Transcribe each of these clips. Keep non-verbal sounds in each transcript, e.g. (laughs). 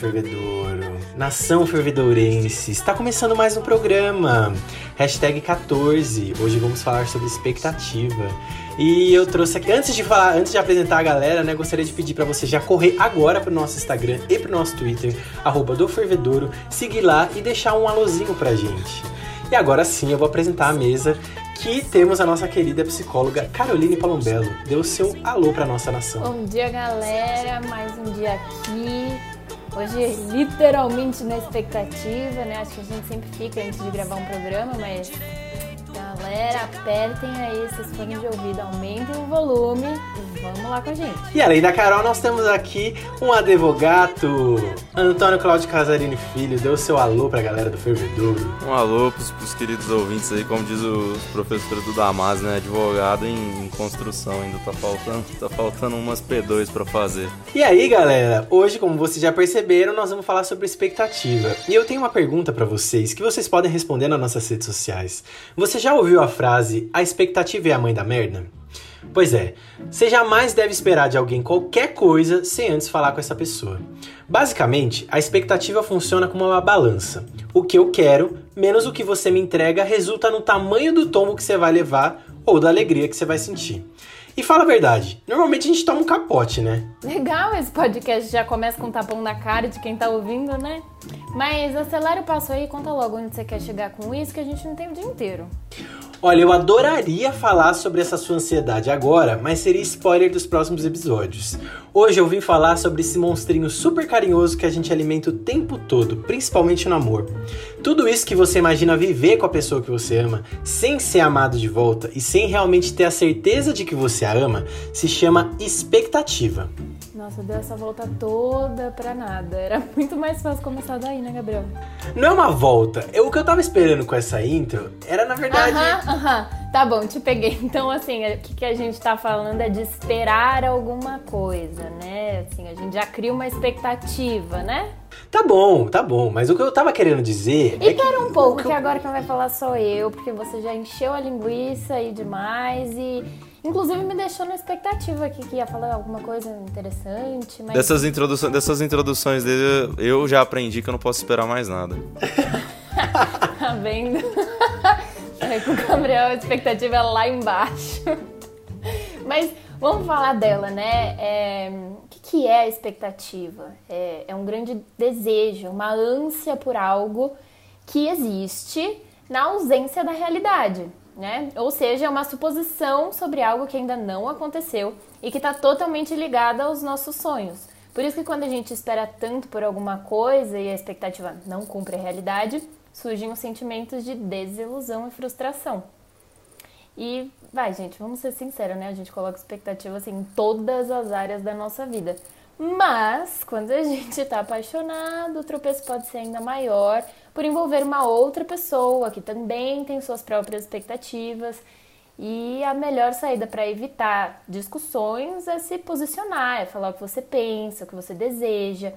Fervedouro, nação fervedourense, está começando mais um programa, hashtag 14, hoje vamos falar sobre expectativa. E eu trouxe aqui, antes de falar, antes de apresentar a galera, né, gostaria de pedir para você já correr agora pro nosso Instagram e pro nosso Twitter, arroba do Fervedouro, seguir lá e deixar um alôzinho pra gente. E agora sim eu vou apresentar a mesa que temos a nossa querida psicóloga Caroline Palombello. O seu alô para nossa nação. Bom dia, galera. Mais um dia aqui. Hoje, literalmente na expectativa, né? Acho que a gente sempre fica antes de gravar um programa, mas Galera, apertem aí esses fones de ouvido, aumentem o volume vamos lá com a gente. E além da Carol, nós temos aqui um advogado, Antônio Claudio Casarini Filho. Deu o seu alô pra galera do Fervedouro. Um alô pros, pros queridos ouvintes aí, como diz o professor do Damas, né? Advogado em, em, construção, ainda tá faltando, tá faltando umas P2 pra fazer. E aí, galera, hoje, como vocês já perceberam, nós vamos falar sobre expectativa. E eu tenho uma pergunta para vocês que vocês podem responder nas nossas redes sociais. Você já ouviu a frase a expectativa é a mãe da merda? Pois é, você jamais deve esperar de alguém qualquer coisa sem antes falar com essa pessoa. Basicamente, a expectativa funciona como uma balança. O que eu quero, menos o que você me entrega, resulta no tamanho do tombo que você vai levar ou da alegria que você vai sentir. E fala a verdade, normalmente a gente toma um capote, né? Legal, esse podcast já começa com um tapão na cara de quem tá ouvindo, né? Mas acelera o passo aí e conta logo onde você quer chegar com isso, que a gente não tem o dia inteiro. Olha, eu adoraria falar sobre essa sua ansiedade agora, mas seria spoiler dos próximos episódios. Hoje eu vim falar sobre esse monstrinho super carinhoso que a gente alimenta o tempo todo, principalmente no amor. Tudo isso que você imagina viver com a pessoa que você ama, sem ser amado de volta e sem realmente ter a certeza de que você a ama, se chama expectativa. Nossa, deu essa volta toda pra nada. Era (laughs) muito mais fácil começar daí, né, Gabriel? Não é uma volta. Eu, o que eu tava esperando com essa intro era, na verdade. Aham, aham. Tá bom, te peguei. (laughs) Então, assim, o que, que a gente tá falando é de esperar alguma coisa, né? Assim, a gente já cria uma expectativa, né? Tá bom, tá bom. Mas o que eu tava querendo dizer. E é pera que... um pouco, que agora quem vai falar sou eu, porque você já encheu a linguiça aí demais e Inclusive me deixou na expectativa aqui que ia falar alguma coisa interessante. Mas... Dessas, introduções, dessas introduções dele, eu já aprendi que eu não posso esperar mais nada. (laughs) tá vendo? É, com o Gabriel a expectativa é lá embaixo. Mas vamos falar dela, né? É, o que, que é a expectativa? É, é um grande desejo, uma ânsia por algo que existe na ausência da realidade né? Ou seja, é uma suposição sobre algo que ainda não aconteceu e que está totalmente ligada aos nossos sonhos. Por isso que quando a gente espera tanto por alguma coisa e a expectativa não cumpre a realidade, surgem os sentimentos de desilusão e frustração. E vai, gente, vamos ser sinceros, né? A gente coloca expectativa assim, em todas as áreas da nossa vida. Mas quando a (laughs) gente está apaixonado, o tropeço pode ser ainda maior por envolver uma outra pessoa que também tem suas próprias expectativas. E a melhor saída para evitar discussões é se posicionar, é falar o que você pensa, o que você deseja.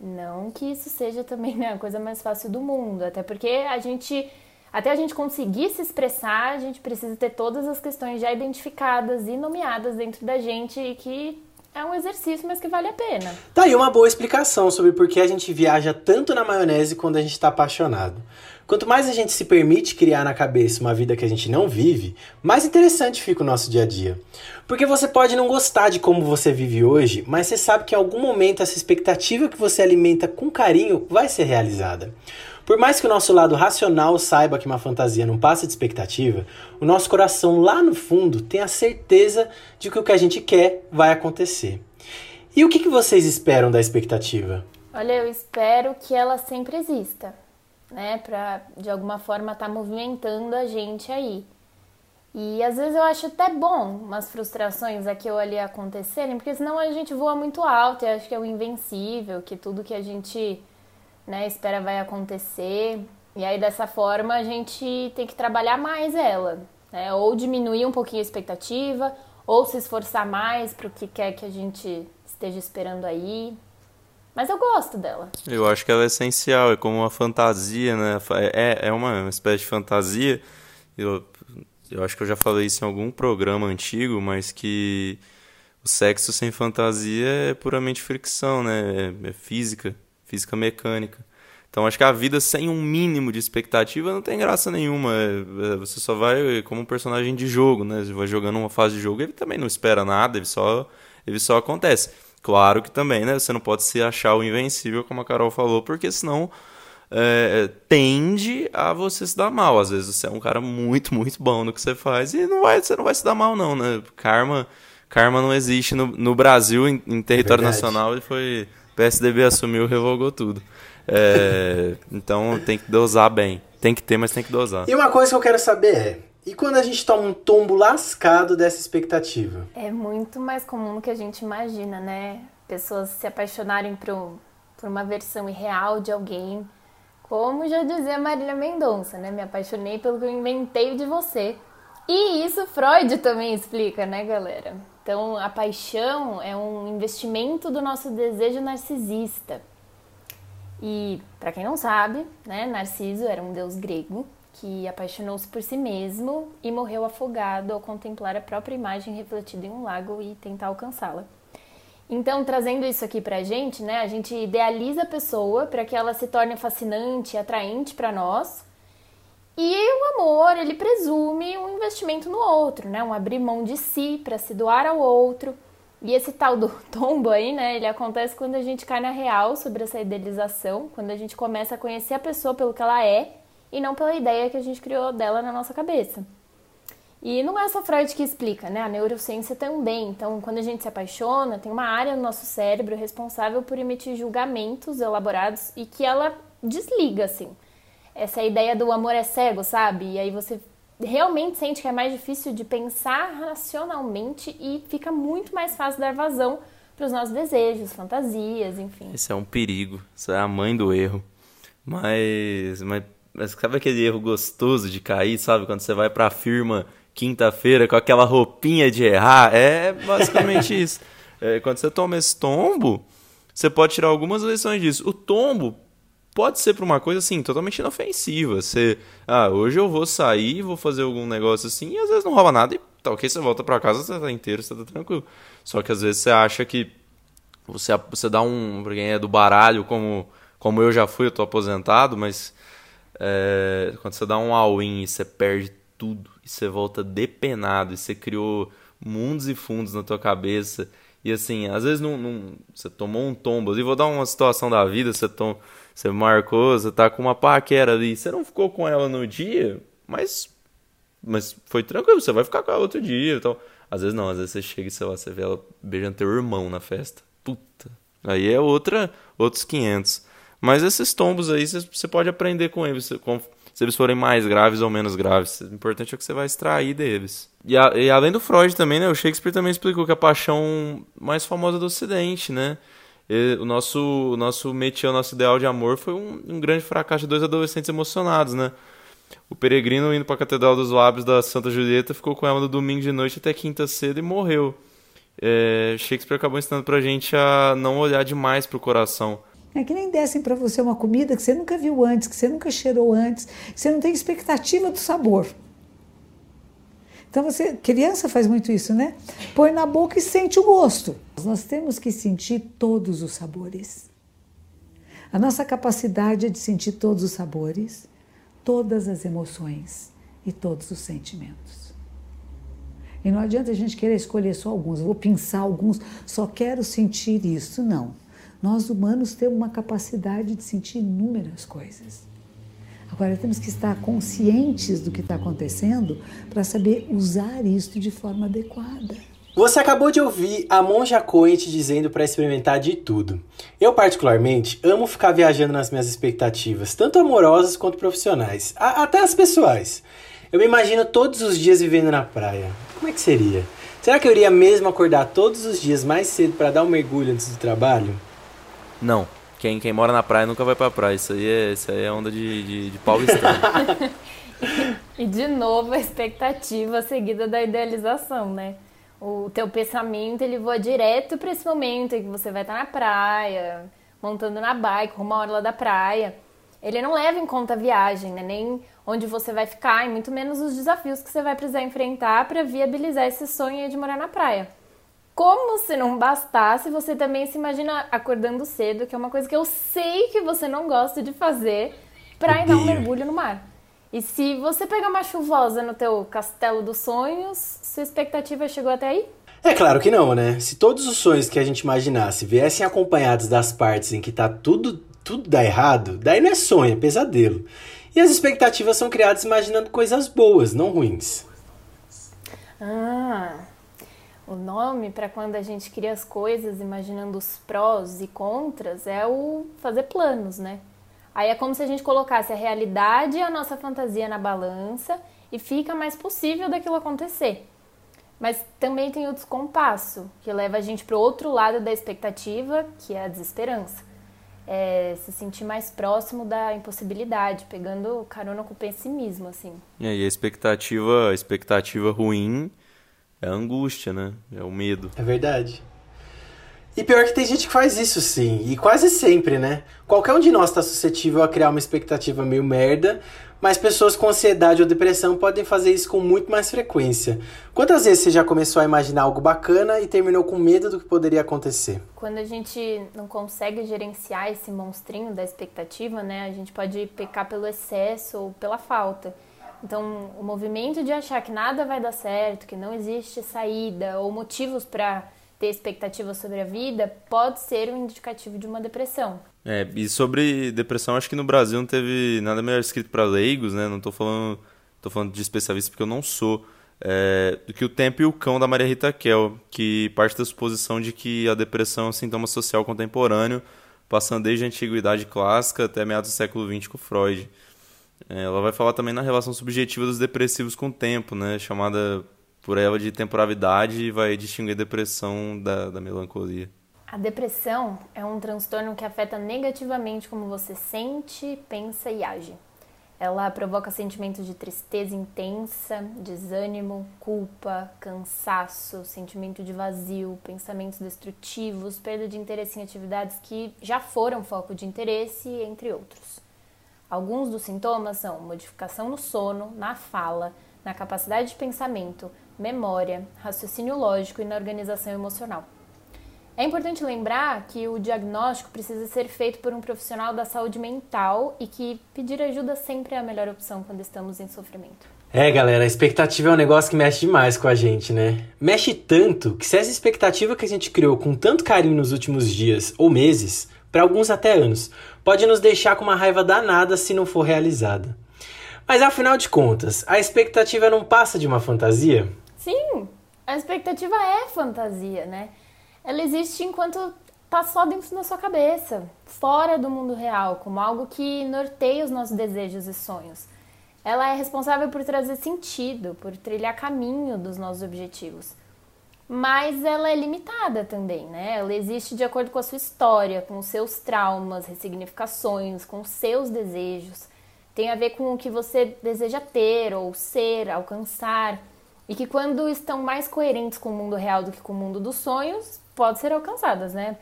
Não que isso seja também né, a coisa mais fácil do mundo, até porque a gente, até a gente conseguir se expressar, a gente precisa ter todas as questões já identificadas e nomeadas dentro da gente e que é um exercício, mas que vale a pena. Tá aí uma boa explicação sobre por que a gente viaja tanto na maionese quando a gente está apaixonado. Quanto mais a gente se permite criar na cabeça uma vida que a gente não vive, mais interessante fica o nosso dia a dia. Porque você pode não gostar de como você vive hoje, mas você sabe que em algum momento essa expectativa que você alimenta com carinho vai ser realizada. Por mais que o nosso lado racional saiba que uma fantasia não passa de expectativa, o nosso coração lá no fundo tem a certeza de que o que a gente quer vai acontecer. E o que, que vocês esperam da expectativa? Olha, eu espero que ela sempre exista, né? Pra de alguma forma estar tá movimentando a gente aí. E às vezes eu acho até bom umas frustrações aqui ou ali acontecerem, porque senão a gente voa muito alto e acho que é o invencível, que tudo que a gente né, espera vai acontecer. E aí dessa forma a gente tem que trabalhar mais ela, né? Ou diminuir um pouquinho a expectativa, ou se esforçar mais para o que quer que a gente esteja esperando aí. Mas eu gosto dela. Eu acho que ela é essencial, é como uma fantasia, né? É, é uma, espécie de fantasia. Eu, eu acho que eu já falei isso em algum programa antigo, mas que o sexo sem fantasia é puramente fricção, né? É, é física, física mecânica. Então acho que a vida sem um mínimo de expectativa não tem graça nenhuma. É, é, você só vai como um personagem de jogo, né? Você vai jogando uma fase de jogo, ele também não espera nada, ele só, ele só acontece. Claro que também, né? Você não pode se achar o invencível, como a Carol falou, porque senão é, tende a você se dar mal. Às vezes você é um cara muito, muito bom no que você faz e não vai, você não vai se dar mal, não, né? Karma, karma não existe no, no Brasil, em, em território Verdade. nacional, e foi. PSDB assumiu, revogou tudo. É, então tem que dosar bem. Tem que ter, mas tem que dosar. E uma coisa que eu quero saber é: e quando a gente toma um tombo lascado dessa expectativa? É muito mais comum do que a gente imagina, né? Pessoas se apaixonarem por, por uma versão irreal de alguém como já dizia Marília Mendonça, né? Me apaixonei pelo que eu inventei de você. E isso Freud também explica, né, galera? Então, a paixão é um investimento do nosso desejo narcisista. E, para quem não sabe, né, Narciso era um deus grego que apaixonou-se por si mesmo e morreu afogado ao contemplar a própria imagem refletida em um lago e tentar alcançá-la. Então, trazendo isso aqui pra gente, né, a gente idealiza a pessoa para que ela se torne fascinante, atraente para nós. E o amor, ele presume um investimento no outro, né, um abrir mão de si para se doar ao outro. E esse tal do (laughs) tombo aí, né, ele acontece quando a gente cai na real sobre essa idealização, quando a gente começa a conhecer a pessoa pelo que ela é e não pela ideia que a gente criou dela na nossa cabeça. E não é só Freud que explica, né? A neurociência também. Então, quando a gente se apaixona, tem uma área no nosso cérebro responsável por emitir julgamentos elaborados e que ela desliga, assim. Essa ideia do amor é cego, sabe? E aí você realmente sente que é mais difícil de pensar racionalmente e fica muito mais fácil dar vazão para os nossos desejos, fantasias, enfim. Esse é um perigo. Isso é a mãe do erro. Mas, mas, mas sabe aquele erro gostoso de cair, sabe? Quando você vai para a firma quinta-feira com aquela roupinha de errar. É basicamente (laughs) isso. É, quando você toma esse tombo, você pode tirar algumas lições disso. O tombo pode ser para uma coisa assim, totalmente inofensiva. Você, ah, hoje eu vou sair, vou fazer algum negócio assim, e às vezes não rola nada e tá ok, você volta para casa, você tá inteiro, você tá tranquilo. Só que às vezes você acha que você, você dá um, pra quem é do baralho, como, como eu já fui, eu tô aposentado, mas é, quando você dá um all-in e você perde tudo e você volta depenado e você criou mundos e fundos na tua cabeça. E assim, às vezes não, não, você tomou um tombo. E vou dar uma situação da vida, você, tom, você marcou, você tá com uma paquera ali. Você não ficou com ela no dia, mas, mas foi tranquilo, você vai ficar com ela outro dia. Então, às vezes não, às vezes você chega e sei lá, você vê ela beijando teu irmão na festa. Puta. Aí é outra, outros 500. Mas esses tombos aí você pode aprender com eles se eles forem mais graves ou menos graves. O importante é o que você vai extrair deles. E, a, e, além do Freud também, né? O Shakespeare também explicou que a paixão mais famosa do Ocidente, né? E o nosso, o nosso métier, o nosso ideal de amor foi um, um grande fracasso de dois adolescentes emocionados, né? O peregrino indo para a Catedral dos Lábios da Santa Julieta ficou com ela no domingo de noite até quinta cedo e morreu. É, Shakespeare acabou ensinando pra gente a não olhar demais pro coração. É que nem dessem para você uma comida que você nunca viu antes, que você nunca cheirou antes, você não tem expectativa do sabor. Então você, criança faz muito isso, né? Põe na boca e sente o gosto. Nós temos que sentir todos os sabores. A nossa capacidade é de sentir todos os sabores, todas as emoções e todos os sentimentos. E não adianta a gente querer escolher só alguns, vou pensar alguns, só quero sentir isso. Não. Nós humanos temos uma capacidade de sentir inúmeras coisas. Agora temos que estar conscientes do que está acontecendo para saber usar isso de forma adequada. Você acabou de ouvir a Monja Cohen te dizendo para experimentar de tudo. Eu, particularmente, amo ficar viajando nas minhas expectativas, tanto amorosas quanto profissionais, até as pessoais. Eu me imagino todos os dias vivendo na praia. Como é que seria? Será que eu iria mesmo acordar todos os dias mais cedo para dar um mergulho antes do trabalho? Não. Quem, quem mora na praia nunca vai pra praia. Isso aí é, isso aí é onda de, de, de (laughs) e de novo a expectativa seguida da idealização, né? O teu pensamento ele voa direto para esse momento em que você vai estar na praia, montando na bike, uma hora lá da praia. Ele não leva em conta a viagem, né? Nem onde você vai ficar, e muito menos os desafios que você vai precisar enfrentar para viabilizar esse sonho de morar na praia. Como se não bastasse, você também se imagina acordando cedo, que é uma coisa que eu sei que você não gosta de fazer, pra ir dar um mergulho no mar. E se você pegar uma chuvosa no teu castelo dos sonhos, sua expectativa chegou até aí? É claro que não, né? Se todos os sonhos que a gente imaginasse viessem acompanhados das partes em que tá tudo, tudo dá errado, daí não é sonho, é pesadelo. E as expectativas são criadas imaginando coisas boas, não ruins. Ah, o nome para quando a gente cria as coisas imaginando os prós e contras é o fazer planos, né? Aí é como se a gente colocasse a realidade e a nossa fantasia na balança e fica mais possível daquilo acontecer. Mas também tem o descompasso, que leva a gente para o outro lado da expectativa, que é a desesperança. É se sentir mais próximo da impossibilidade, pegando carona com o pessimismo, assim. E aí a expectativa, a expectativa ruim é a angústia, né? É o medo. É verdade. E pior que tem gente que faz isso sim, e quase sempre, né? Qualquer um de nós está suscetível a criar uma expectativa meio merda, mas pessoas com ansiedade ou depressão podem fazer isso com muito mais frequência. Quantas vezes você já começou a imaginar algo bacana e terminou com medo do que poderia acontecer? Quando a gente não consegue gerenciar esse monstrinho da expectativa, né, a gente pode pecar pelo excesso ou pela falta. Então, o movimento de achar que nada vai dar certo, que não existe saída ou motivos para ter expectativas sobre a vida pode ser um indicativo de uma depressão. É, e sobre depressão, acho que no Brasil não teve nada melhor escrito para leigos, né? Não tô falando, tô falando de especialista porque eu não sou. É, do que o Tempo e o Cão da Maria Rita Kel, que parte da suposição de que a depressão é um sintoma social contemporâneo, passando desde a antiguidade clássica até meados do século XX com Freud. É, ela vai falar também na relação subjetiva dos depressivos com o tempo, né? Chamada por ela de temporalidade e vai distinguir depressão da, da melancolia. A depressão é um transtorno que afeta negativamente como você sente, pensa e age. Ela provoca sentimentos de tristeza intensa, desânimo, culpa, cansaço, sentimento de vazio, pensamentos destrutivos, perda de interesse em atividades que já foram foco de interesse, entre outros. Alguns dos sintomas são modificação no sono, na fala, na capacidade de pensamento, memória, raciocínio lógico e na organização emocional. É importante lembrar que o diagnóstico precisa ser feito por um profissional da saúde mental e que pedir ajuda sempre é a melhor opção quando estamos em sofrimento. É, galera, a expectativa é um negócio que mexe demais com a gente, né? Mexe tanto que se essa expectativa que a gente criou com tanto carinho nos últimos dias ou meses, para alguns até anos, pode nos deixar com uma raiva danada se não for realizada. Mas afinal de contas, a expectativa não passa de uma fantasia? Sim, a expectativa é fantasia, né? Ela existe enquanto tá só dentro da sua cabeça, fora do mundo real, como algo que norteia os nossos desejos e sonhos. Ela é responsável por trazer sentido, por trilhar caminho dos nossos objetivos. Mas ela é limitada também, né? Ela existe de acordo com a sua história, com os seus traumas, ressignificações, com os seus desejos. Tem a ver com o que você deseja ter ou ser, alcançar e que quando estão mais coerentes com o mundo real do que com o mundo dos sonhos, podem ser alcançadas, né?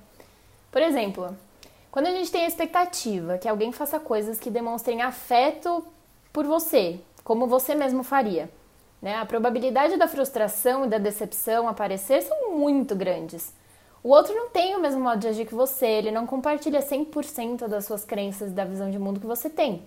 Por exemplo, quando a gente tem a expectativa que alguém faça coisas que demonstrem afeto por você, como você mesmo faria, né? A probabilidade da frustração e da decepção aparecer são muito grandes. O outro não tem o mesmo modo de agir que você, ele não compartilha 100% das suas crenças e da visão de mundo que você tem.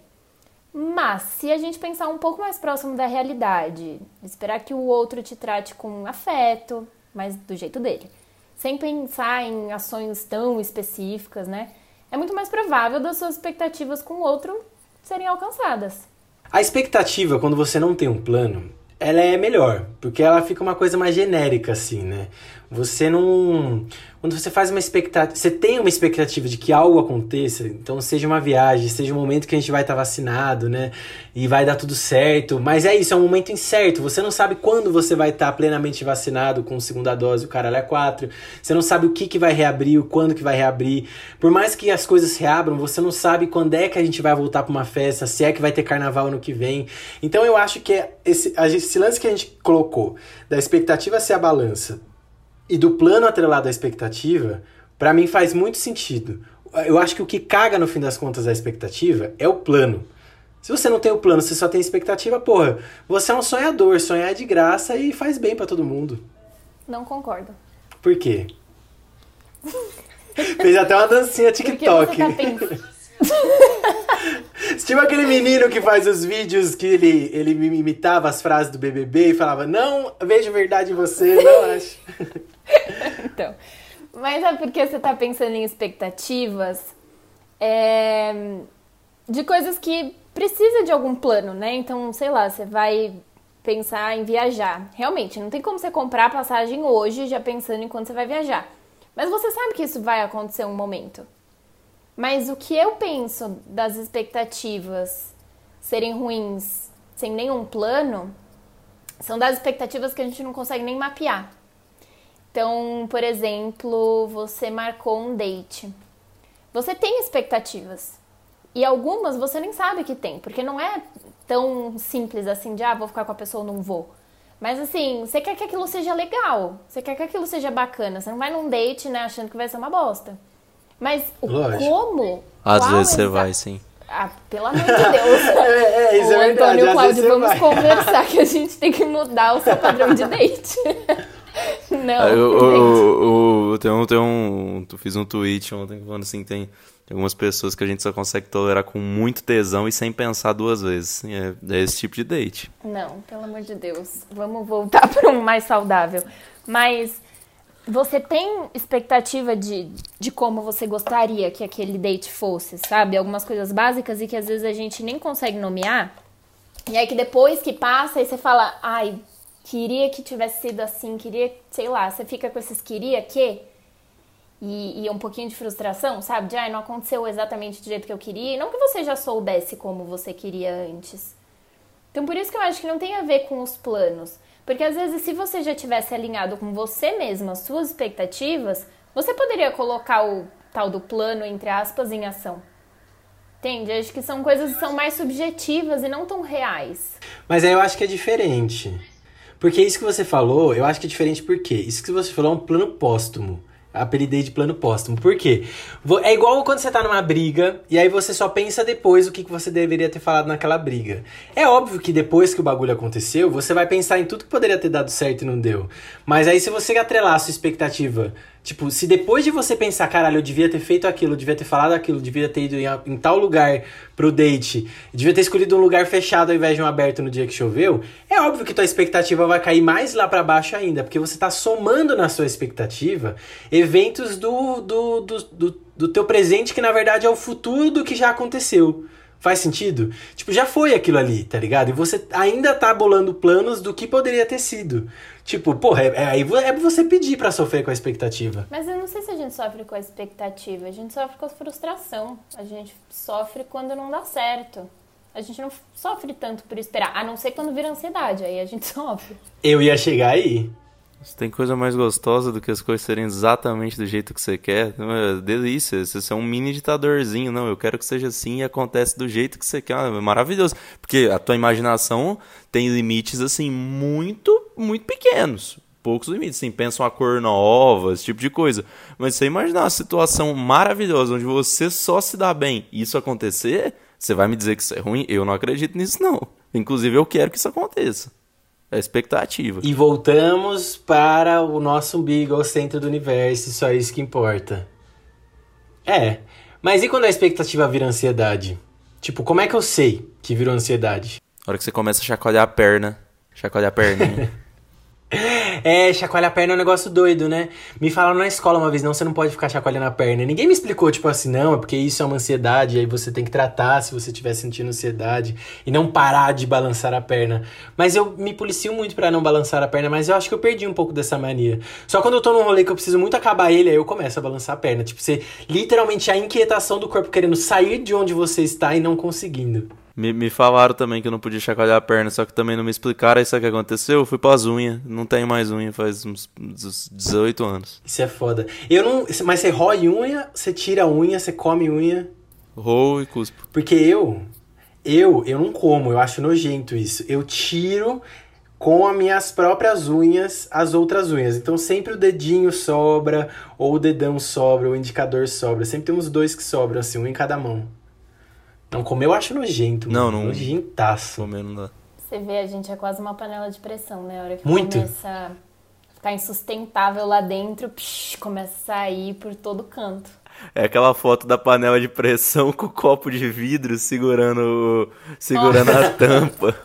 Mas, se a gente pensar um pouco mais próximo da realidade, esperar que o outro te trate com afeto, mas do jeito dele, sem pensar em ações tão específicas, né? É muito mais provável das suas expectativas com o outro serem alcançadas. A expectativa, quando você não tem um plano, ela é melhor, porque ela fica uma coisa mais genérica, assim, né? Você não. Quando você faz uma expectativa. Você tem uma expectativa de que algo aconteça, então seja uma viagem, seja um momento que a gente vai estar vacinado, né? E vai dar tudo certo. Mas é isso, é um momento incerto. Você não sabe quando você vai estar plenamente vacinado com segunda dose, o caralho é quatro. Você não sabe o que, que vai reabrir, o quando que vai reabrir. Por mais que as coisas reabram, você não sabe quando é que a gente vai voltar para uma festa, se é que vai ter carnaval no que vem. Então eu acho que esse, esse lance que a gente colocou, da expectativa ser a balança e do plano atrelado à expectativa, para mim faz muito sentido. Eu acho que o que caga no fim das contas da expectativa é o plano. Se você não tem o plano, você só tem expectativa, porra, você é um sonhador, sonhar é de graça e faz bem para todo mundo. Não concordo. Por quê? (laughs) Fez até uma dancinha TikTok. (laughs) Tipo aquele menino que faz os vídeos que ele, ele imitava as frases do BBB e falava: Não vejo verdade em você, não acho. (laughs) (laughs) Então, mas é porque você tá pensando em expectativas é, de coisas que precisa de algum plano, né? Então, sei lá, você vai pensar em viajar. Realmente, não tem como você comprar a passagem hoje já pensando em quando você vai viajar. Mas você sabe que isso vai acontecer um momento. Mas o que eu penso das expectativas serem ruins sem nenhum plano são das expectativas que a gente não consegue nem mapear. Então, por exemplo, você marcou um date. Você tem expectativas. E algumas você nem sabe que tem, porque não é tão simples assim de, ah, vou ficar com a pessoa ou não vou. Mas assim, você quer que aquilo seja legal, você quer que aquilo seja bacana. Você não vai num date, né, achando que vai ser uma bosta. Mas o Lógico. como. Às vezes você vai, sim. Ah, pelo amor de Deus. (laughs) É, é, isso é verdade. Antônio às Cláudio, vezes você vamos vai. conversar que a gente tem que mudar o seu padrão de date. (laughs) Não, Ah, Eu, eu, eu, um- um, eu fiz um tweet ontem falando assim, tem, tem algumas pessoas que a gente só consegue tolerar com muito tesão e sem pensar duas vezes. É, é esse tipo de date. Não, pelo amor de Deus. Vamos voltar (laughs) para um mais saudável. Mas você tem expectativa de, de como você gostaria que aquele date fosse, sabe? Algumas coisas básicas e que às vezes a gente nem consegue nomear. E aí que depois que passa, aí você fala, ai, queria que tivesse sido assim, queria, sei lá, você fica com esses queria que e, e um pouquinho de frustração, sabe? De, ai, não aconteceu exatamente do jeito que eu queria. Não que você já soubesse como você queria antes. Então, por isso que eu acho que não tem a ver com os planos. Porque às vezes, se você já tivesse alinhado com você mesma as suas expectativas, você poderia colocar o tal do plano, entre aspas, em ação. Entende? Acho que são coisas que são mais subjetivas e não tão reais. Mas aí eu acho que é diferente. Porque isso que você falou, eu acho que é diferente porque isso que você falou é um plano póstumo. Apelidei de plano póstumo. Por quê? É igual quando você tá numa briga e aí você só pensa depois o que você deveria ter falado naquela briga. É óbvio que depois que o bagulho aconteceu, você vai pensar em tudo que poderia ter dado certo e não deu. Mas aí se você atrelar a sua expectativa, tipo, se depois de você pensar, caralho, eu devia ter feito aquilo, eu devia ter falado aquilo, eu devia ter ido em, em tal lugar pro date, devia ter escolhido um lugar fechado ao invés de um aberto no dia que choveu, é óbvio que tua expectativa vai cair mais lá pra baixo ainda, porque você tá somando na sua expectativa eventos do, do, do, do, do teu presente que na verdade é o futuro do que já aconteceu. Faz sentido? Tipo, já foi aquilo ali, tá ligado? E você ainda tá bolando planos do que poderia ter sido. Tipo, porra, é, é, aí vo- é você pedir pra sofrer com a expectativa. Mas eu não sei se a gente sofre com a expectativa, a gente sofre com a frustração. A gente sofre quando não dá certo. A gente não sofre tanto por esperar, a não ser quando vira ansiedade, aí a gente (laughs) sofre. Eu ia chegar aí. Você tem coisa mais gostosa do que as coisas serem exatamente do jeito que você quer? É delícia. Você é um mini ditadorzinho. Não, eu quero que seja assim e acontece do jeito que você quer. É maravilhoso. Porque a tua imaginação tem limites, assim, muito, muito pequenos. Poucos limites, assim, pensa uma cor nova, esse tipo de coisa. Mas você imaginar uma situação maravilhosa onde você só se dá bem e isso acontecer, você vai me dizer que isso é ruim? Eu não acredito nisso, não. Inclusive, eu quero que isso aconteça. É expectativa. E voltamos para o nosso umbigo, ao centro do universo, só isso que importa. É, mas e quando a expectativa vira ansiedade? Tipo, como é que eu sei que virou ansiedade? A hora que você começa a chacoalhar a perna. Chacoalhar a perninha. (laughs) É, chacoalhar a perna é um negócio doido, né? Me falaram na escola uma vez, não, você não pode ficar chacoalhando a perna. Ninguém me explicou, tipo assim, não, é porque isso é uma ansiedade, aí você tem que tratar se você estiver sentindo ansiedade e não parar de balançar a perna. Mas eu me policio muito pra não balançar a perna, mas eu acho que eu perdi um pouco dessa mania. Só quando eu tô num rolê que eu preciso muito acabar ele, aí eu começo a balançar a perna. Tipo, você literalmente a inquietação do corpo querendo sair de onde você está e não conseguindo. Me, me falaram também que eu não podia chacoalhar a perna, só que também não me explicaram. Aí sabe o que aconteceu? Eu fui pras unhas. Não tenho mais unha faz uns, uns 18 anos. Isso é foda. Eu não. Mas você rói unha, você tira unha, você come unha. Roo e cuspo. Porque eu, eu, eu não como, eu acho nojento isso. Eu tiro com as minhas próprias unhas as outras unhas. Então sempre o dedinho sobra, ou o dedão sobra, ou o indicador sobra. Sempre tem uns dois que sobram, assim, um em cada mão. Não, comer eu acho nojento. Não, mano. não- Nojentaço. Comer não dá. Você vê, a gente é quase uma panela de pressão, né? A hora que Muito. começa a ficar insustentável lá dentro, psh, começa a sair por todo canto. É aquela foto da panela de pressão (laughs) com o copo de vidro segurando, segurando a tampa.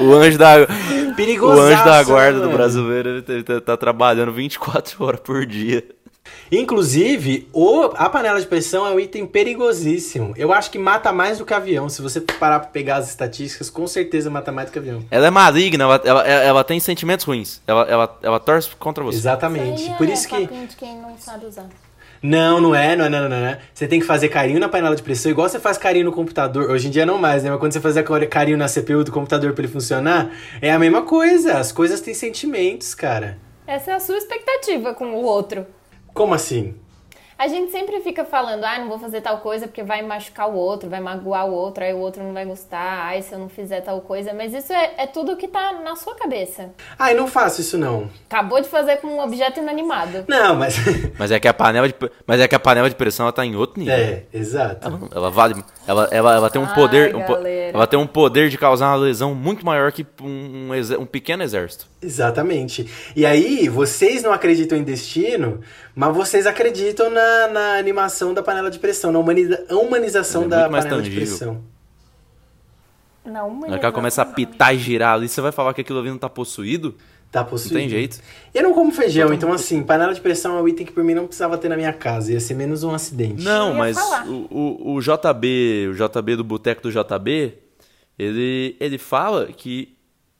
O anjo da, o anjo da guarda do brasileiro ele tá, tá trabalhando 24 horas por dia. Inclusive, o, a panela de pressão é um item perigosíssimo. Eu acho que mata mais do que avião. Se você parar pra pegar as estatísticas, com certeza mata mais do que avião. Ela é maligna, ela, ela, ela tem sentimentos ruins. Ela, ela, ela torce contra você. Exatamente. Por é isso que. de quem não sabe usar. Não, não é, não é, não, não, não é. Você tem que fazer carinho na panela de pressão, igual você faz carinho no computador. Hoje em dia não mais, né? Mas quando você faz carinho na CPU do computador pra ele funcionar, é a mesma coisa. As coisas têm sentimentos, cara. Essa é a sua expectativa com o outro. Como assim? A gente sempre fica falando, ah, não vou fazer tal coisa porque vai machucar o outro, vai magoar o outro, aí o outro não vai gostar, ai, se eu não fizer tal coisa. Mas isso é, é tudo que tá na sua cabeça. Ai, não faço isso não. Acabou de fazer com um objeto inanimado. Não, mas. (laughs) Mas é que a panela de, mas é que a panela de pressão ela tá em outro nível. é, exato. Ela, ela vale, ela, ela, ela tem um Ai, poder, um ela tem um poder de causar uma lesão muito maior que um, um, um pequeno exército. Exatamente. E aí, vocês não acreditam em destino, mas vocês acreditam na, na animação da panela de pressão, na humaniza- humanização É da muito panela de tangível. pressão. Não, Na humanização começa a não. pitar e girar ali, você vai falar que aquilo ali não tá possuído? Tá Não possuído. tem jeito. Eu não como feijão, então assim, panela de pressão é um item que por mim não precisava ter na minha casa. Ia ser menos um acidente. Não, mas o, o, o JB, o JB do Boteco do JB, ele, ele fala que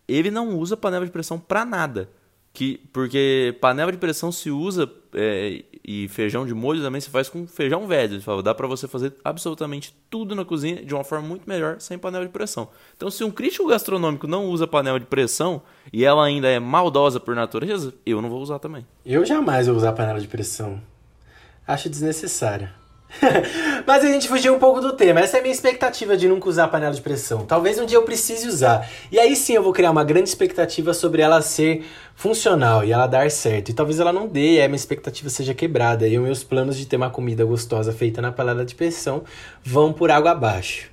ele não usa panela de pressão pra nada. Que, porque panela de pressão se usa é, e feijão de molho também se faz com feijão velho. Dá pra você fazer absolutamente tudo na cozinha de uma forma muito melhor sem panela de pressão. Então, se um crítico gastronômico não usa panela de pressão e ela ainda é maldosa por natureza, eu não vou usar também. Eu jamais vou usar panela de pressão. Acho desnecessária. (laughs) Mas a gente fugiu um pouco do tema. Essa é a minha expectativa de nunca usar panela de pressão. Talvez um dia eu precise usar. E aí sim eu vou criar uma grande expectativa sobre ela ser funcional e ela dar certo. E talvez ela não dê e a minha expectativa seja quebrada. E os meus planos de ter uma comida gostosa feita na panela de pressão vão por água abaixo.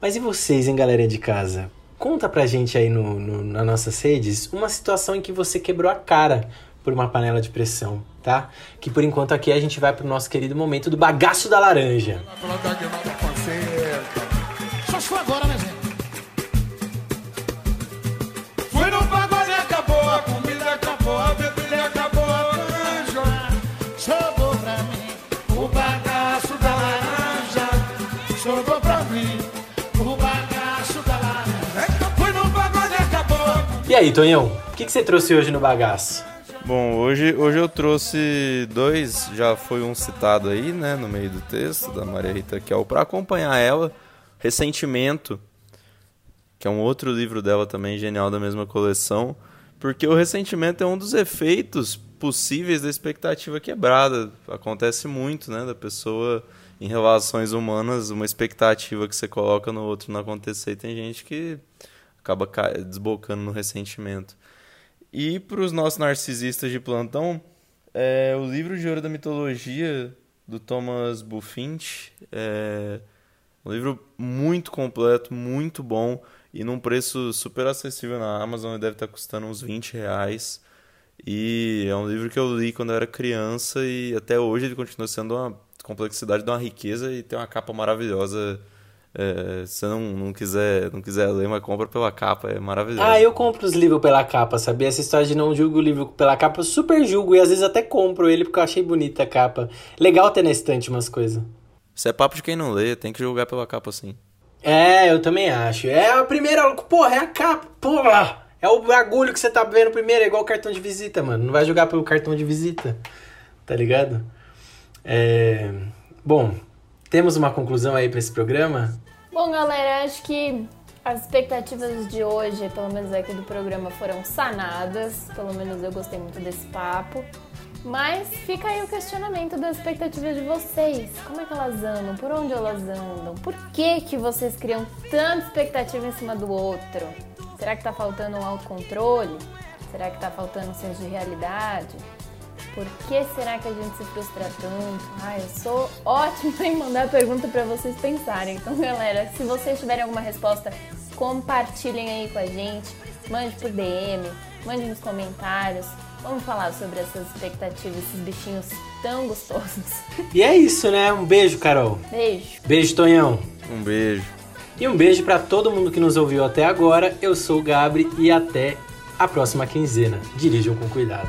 Mas e vocês, hein, galera de casa? Conta pra gente aí no, no, nas nossas redes uma situação em que você quebrou a cara por uma panela de pressão, tá? Que por enquanto aqui a gente vai pro nosso querido momento do bagaço da laranja. Só se for agora, né, gente? Fui no pagode, acabou, a comida acabou, a bebida acabou, a. Sobrou pra mim o bagaço da laranja. Sobrou pra mim o bagaço da laranja. Fui no pagode, acabou. E aí, Tonhão, o que, que você trouxe hoje no bagaço? Bom, hoje, hoje eu trouxe dois, já foi um citado aí, né, no meio do texto da Maria Rita Kel, para acompanhar ela, Ressentimento, que é um outro livro dela também, genial da mesma coleção, porque o ressentimento é um dos efeitos possíveis da expectativa quebrada. Acontece muito, né, da pessoa em relações humanas, uma expectativa que você coloca no outro não acontecer, e tem gente que acaba ca- desbocando no ressentimento. E para os nossos narcisistas de plantão, é, o livro de ouro da mitologia do Thomas Buffint é um livro muito completo, muito bom e num preço super acessível na Amazon, ele deve estar custando uns 20 reais. E é um livro que eu li quando eu era criança e até hoje ele continua sendo uma complexidade de uma riqueza e tem uma capa maravilhosa. É, se não, não, quiser, não quiser ler, mas compra pela capa, é maravilhoso. Ah, eu compro os livros pela capa, sabia? Essa história de não julgo o livro pela capa, eu super julgo e às vezes até compro ele porque eu achei bonita a capa. Legal ter na estante umas coisas. Isso é papo de quem não lê, tem que julgar pela capa assim. É, eu também acho. É a primeira. Porra, é a capa. Porra! É o bagulho que você tá vendo primeiro, é igual o cartão de visita, mano. Não vai jogar pelo cartão de visita. Tá ligado? É. Bom, temos uma conclusão aí pra esse programa? Bom, galera, acho que as expectativas de hoje, pelo menos aqui do programa, foram sanadas. Pelo menos eu gostei muito desse papo. Mas fica aí o questionamento das expectativas de vocês. Como é que elas andam? Por onde elas andam? Por que, que vocês criam tanta expectativa em cima do outro? Será que tá faltando um autocontrole? Será que tá faltando um senso de realidade? Por que será que a gente se frustra tanto? Ah, eu sou ótima (laughs) em mandar pergunta para vocês pensarem. Então, galera, se vocês tiverem alguma resposta, compartilhem aí com a gente. Mande por DM, mande nos comentários. Vamos falar sobre essas expectativas, esses bichinhos tão gostosos. E é isso, né? Um beijo, Carol. Beijo. Beijo, Tonhão. Um beijo. E um beijo pra todo mundo que nos ouviu até agora. Eu sou o Gabri e até a próxima quinzena. Dirijam com cuidado.